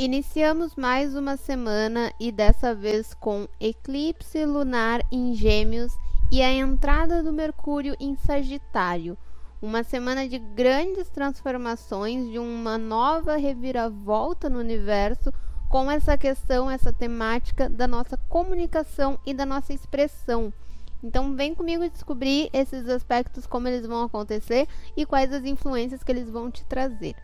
Iniciamos mais uma semana e dessa vez com eclipse lunar em Gêmeos e a entrada do Mercúrio em Sagitário. Uma semana de grandes transformações, de uma nova reviravolta no universo com essa questão, essa temática da nossa comunicação e da nossa expressão. Então vem comigo descobrir esses aspectos, como eles vão acontecer e quais as influências que eles vão te trazer.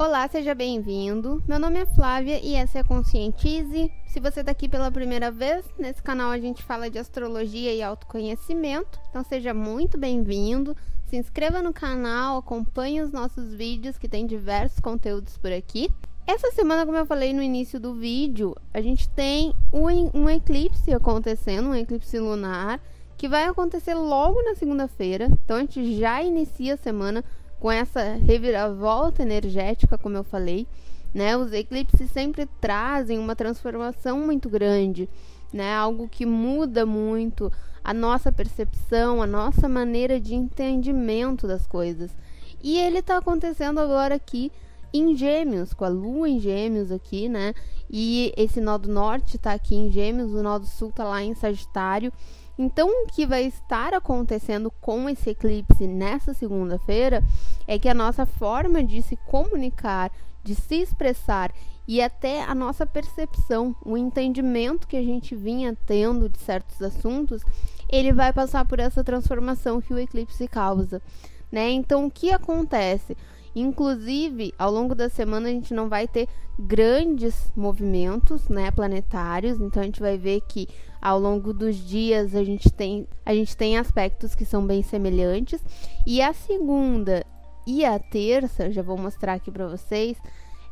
Olá, seja bem-vindo. Meu nome é Flávia e essa é a Conscientize. Se você está aqui pela primeira vez, nesse canal a gente fala de astrologia e autoconhecimento, então seja muito bem-vindo. Se inscreva no canal, acompanhe os nossos vídeos que tem diversos conteúdos por aqui. Essa semana, como eu falei no início do vídeo, a gente tem um, um eclipse acontecendo, um eclipse lunar, que vai acontecer logo na segunda-feira. Então a gente já inicia a semana com essa reviravolta energética, como eu falei, né? Os eclipses sempre trazem uma transformação muito grande, né? Algo que muda muito a nossa percepção, a nossa maneira de entendimento das coisas. E ele está acontecendo agora aqui em Gêmeos, com a Lua em Gêmeos aqui, né? E esse nó do norte está aqui em Gêmeos, o nó do sul está lá em Sagitário. Então, o que vai estar acontecendo com esse eclipse nessa segunda-feira é que a nossa forma de se comunicar, de se expressar e até a nossa percepção, o entendimento que a gente vinha tendo de certos assuntos, ele vai passar por essa transformação que o eclipse causa, né? Então, o que acontece? Inclusive, ao longo da semana a gente não vai ter grandes movimentos, né, planetários. Então a gente vai ver que ao longo dos dias a gente tem a gente tem aspectos que são bem semelhantes. E a segunda e a terça, já vou mostrar aqui para vocês,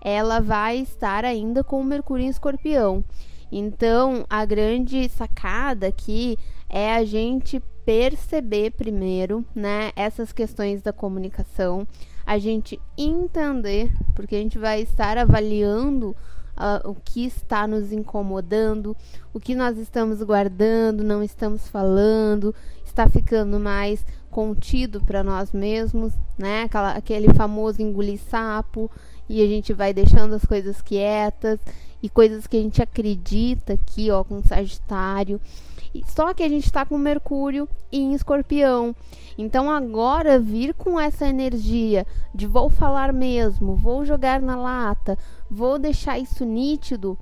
ela vai estar ainda com o Mercúrio em Escorpião. Então, a grande sacada aqui é a gente perceber primeiro, né, essas questões da comunicação, a gente entender, porque a gente vai estar avaliando uh, o que está nos incomodando, o que nós estamos guardando, não estamos falando, está ficando mais contido para nós mesmos, né? Aquela, aquele famoso engolir sapo e a gente vai deixando as coisas quietas e coisas que a gente acredita aqui, ó, com Sagitário. Só que a gente está com Mercúrio em Escorpião. Então agora vir com essa energia de vou falar mesmo, vou jogar na lata, vou deixar isso nítido,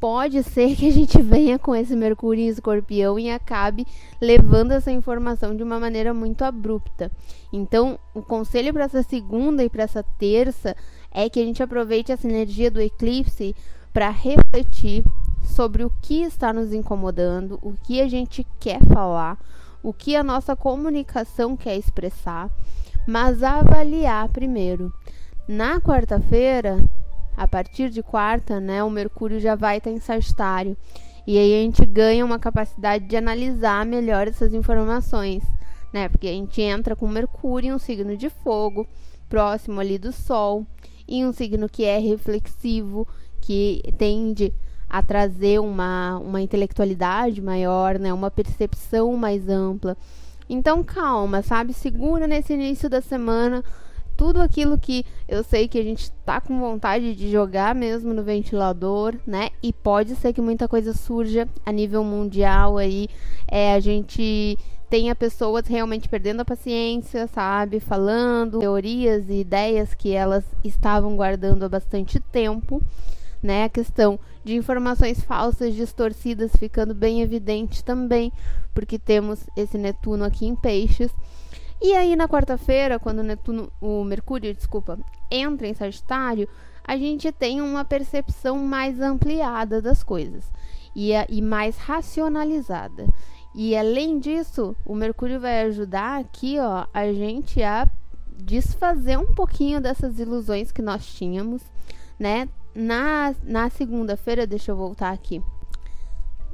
pode ser que a gente venha com esse Mercúrio em Escorpião e acabe levando essa informação de uma maneira muito abrupta. Então, o conselho para essa segunda e para essa terça é que a gente aproveite essa energia do eclipse para refletir sobre o que está nos incomodando, o que a gente quer falar, o que a nossa comunicação quer expressar, mas avaliar primeiro. Na quarta-feira, a partir de quarta, né, o Mercúrio já vai estar em Sagitário. E aí a gente ganha uma capacidade de analisar melhor essas informações, né? Porque a gente entra com Mercúrio em um signo de fogo, próximo ali do Sol, e um signo que é reflexivo, que tende a trazer uma, uma intelectualidade maior, né? Uma percepção mais ampla. Então, calma, sabe? Segura nesse início da semana tudo aquilo que eu sei que a gente tá com vontade de jogar mesmo no ventilador, né? E pode ser que muita coisa surja a nível mundial aí. É, a gente tenha pessoas realmente perdendo a paciência, sabe? Falando teorias e ideias que elas estavam guardando há bastante tempo né? A questão de informações falsas, distorcidas, ficando bem evidente também, porque temos esse Netuno aqui em Peixes. E aí na quarta-feira, quando o Netuno, o Mercúrio, desculpa, entra em Sagitário, a gente tem uma percepção mais ampliada das coisas e, e mais racionalizada. E além disso, o Mercúrio vai ajudar aqui, ó, a gente a desfazer um pouquinho dessas ilusões que nós tínhamos, né? Na, na segunda-feira, deixa eu voltar aqui.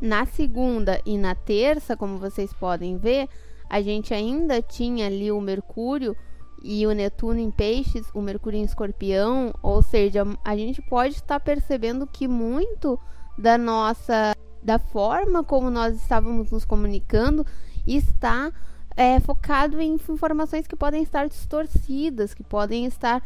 Na segunda e na terça, como vocês podem ver, a gente ainda tinha ali o Mercúrio e o Netuno em Peixes, o Mercúrio em Escorpião, ou seja, a gente pode estar percebendo que muito da nossa da forma como nós estávamos nos comunicando está é, focado em informações que podem estar distorcidas, que podem estar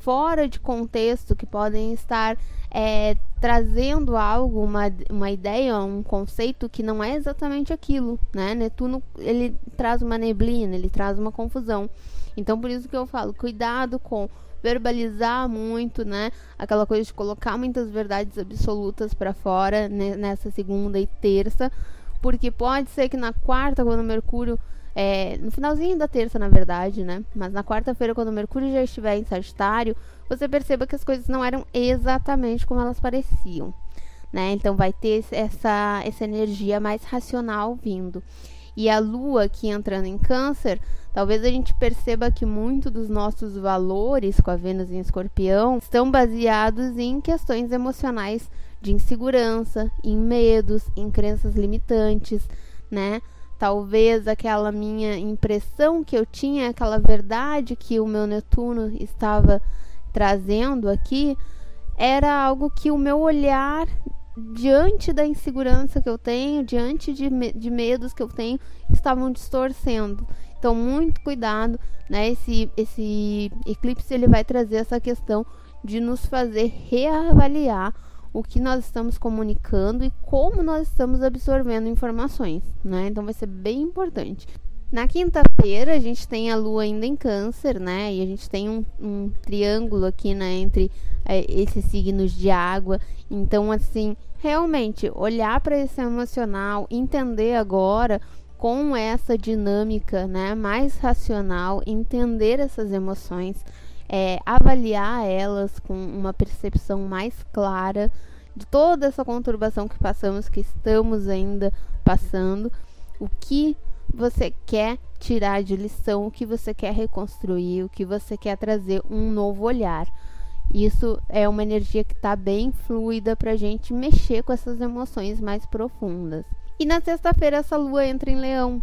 fora de contexto, que podem estar é, trazendo algo, uma, uma ideia, um conceito que não é exatamente aquilo, né? Netuno ele traz uma neblina, ele traz uma confusão. Então por isso que eu falo, cuidado com verbalizar muito, né? Aquela coisa de colocar muitas verdades absolutas para fora né? nessa segunda e terça, porque pode ser que na quarta, quando Mercúrio é, no finalzinho da terça, na verdade, né? Mas na quarta-feira, quando o Mercúrio já estiver em Sagitário, você perceba que as coisas não eram exatamente como elas pareciam, né? Então vai ter essa, essa energia mais racional vindo. E a Lua aqui entrando em Câncer, talvez a gente perceba que muito dos nossos valores com a Vênus em Escorpião estão baseados em questões emocionais de insegurança, em medos, em crenças limitantes, né? Talvez aquela minha impressão que eu tinha, aquela verdade que o meu Netuno estava trazendo aqui, era algo que o meu olhar diante da insegurança que eu tenho, diante de, me de medos que eu tenho, estavam distorcendo. Então, muito cuidado, né? Esse, esse eclipse ele vai trazer essa questão de nos fazer reavaliar o que nós estamos comunicando e como nós estamos absorvendo informações, né? Então vai ser bem importante. Na quinta-feira a gente tem a lua ainda em câncer, né? E a gente tem um, um triângulo aqui, né, entre é, esses signos de água. Então, assim, realmente olhar para esse emocional, entender agora com essa dinâmica, né, mais racional, entender essas emoções é, avaliar elas com uma percepção mais clara de toda essa conturbação que passamos, que estamos ainda passando, o que você quer tirar de lição, o que você quer reconstruir, o que você quer trazer um novo olhar. Isso é uma energia que está bem fluida para a gente mexer com essas emoções mais profundas. E na sexta-feira essa lua entra em leão.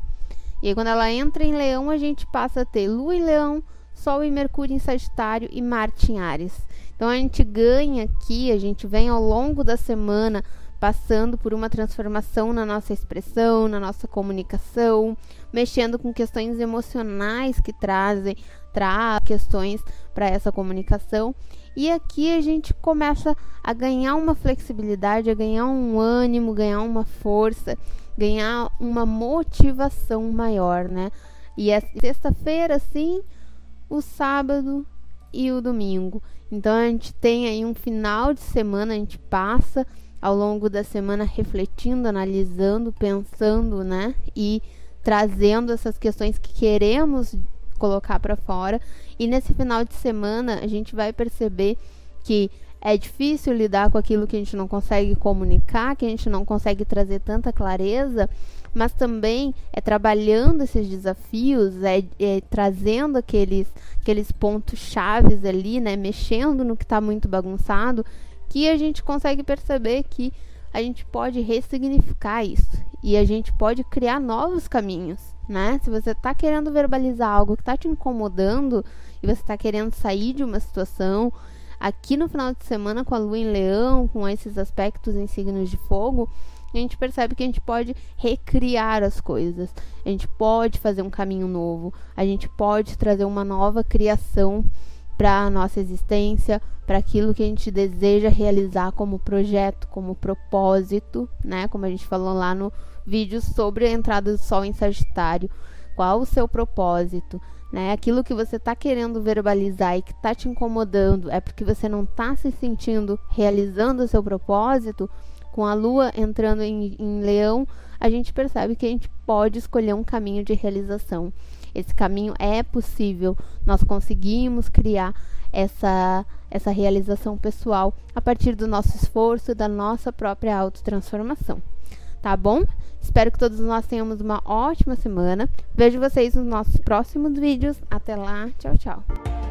E aí, quando ela entra em leão, a gente passa a ter lua em leão, Sol e Mercúrio em Sagitário e Marte em Ares. Então a gente ganha aqui, a gente vem ao longo da semana passando por uma transformação na nossa expressão, na nossa comunicação, mexendo com questões emocionais que trazem, traz questões para essa comunicação. E aqui a gente começa a ganhar uma flexibilidade, a ganhar um ânimo, ganhar uma força, ganhar uma motivação maior, né? E é sexta-feira, sim, o sábado e o domingo. Então a gente tem aí um final de semana, a gente passa ao longo da semana refletindo, analisando, pensando, né? E trazendo essas questões que queremos colocar para fora. E nesse final de semana a gente vai perceber que é difícil lidar com aquilo que a gente não consegue comunicar, que a gente não consegue trazer tanta clareza, mas também é trabalhando esses desafios, é, é trazendo aqueles, aqueles pontos chaves ali, né, mexendo no que está muito bagunçado, que a gente consegue perceber que a gente pode ressignificar isso e a gente pode criar novos caminhos, né? Se você está querendo verbalizar algo que está te incomodando e você está querendo sair de uma situação, aqui no final de semana com a lua em leão, com esses aspectos em signos de fogo, a gente percebe que a gente pode recriar as coisas, a gente pode fazer um caminho novo, a gente pode trazer uma nova criação para a nossa existência, para aquilo que a gente deseja realizar como projeto, como propósito, né? Como a gente falou lá no vídeo sobre a entrada do Sol em Sagitário. Qual o seu propósito? Né? Aquilo que você está querendo verbalizar e que está te incomodando é porque você não está se sentindo realizando o seu propósito com a lua entrando em, em leão, a gente percebe que a gente pode escolher um caminho de realização. Esse caminho é possível, nós conseguimos criar essa, essa realização pessoal a partir do nosso esforço e da nossa própria autotransformação. Tá bom? Espero que todos nós tenhamos uma ótima semana. Vejo vocês nos nossos próximos vídeos. Até lá. Tchau, tchau.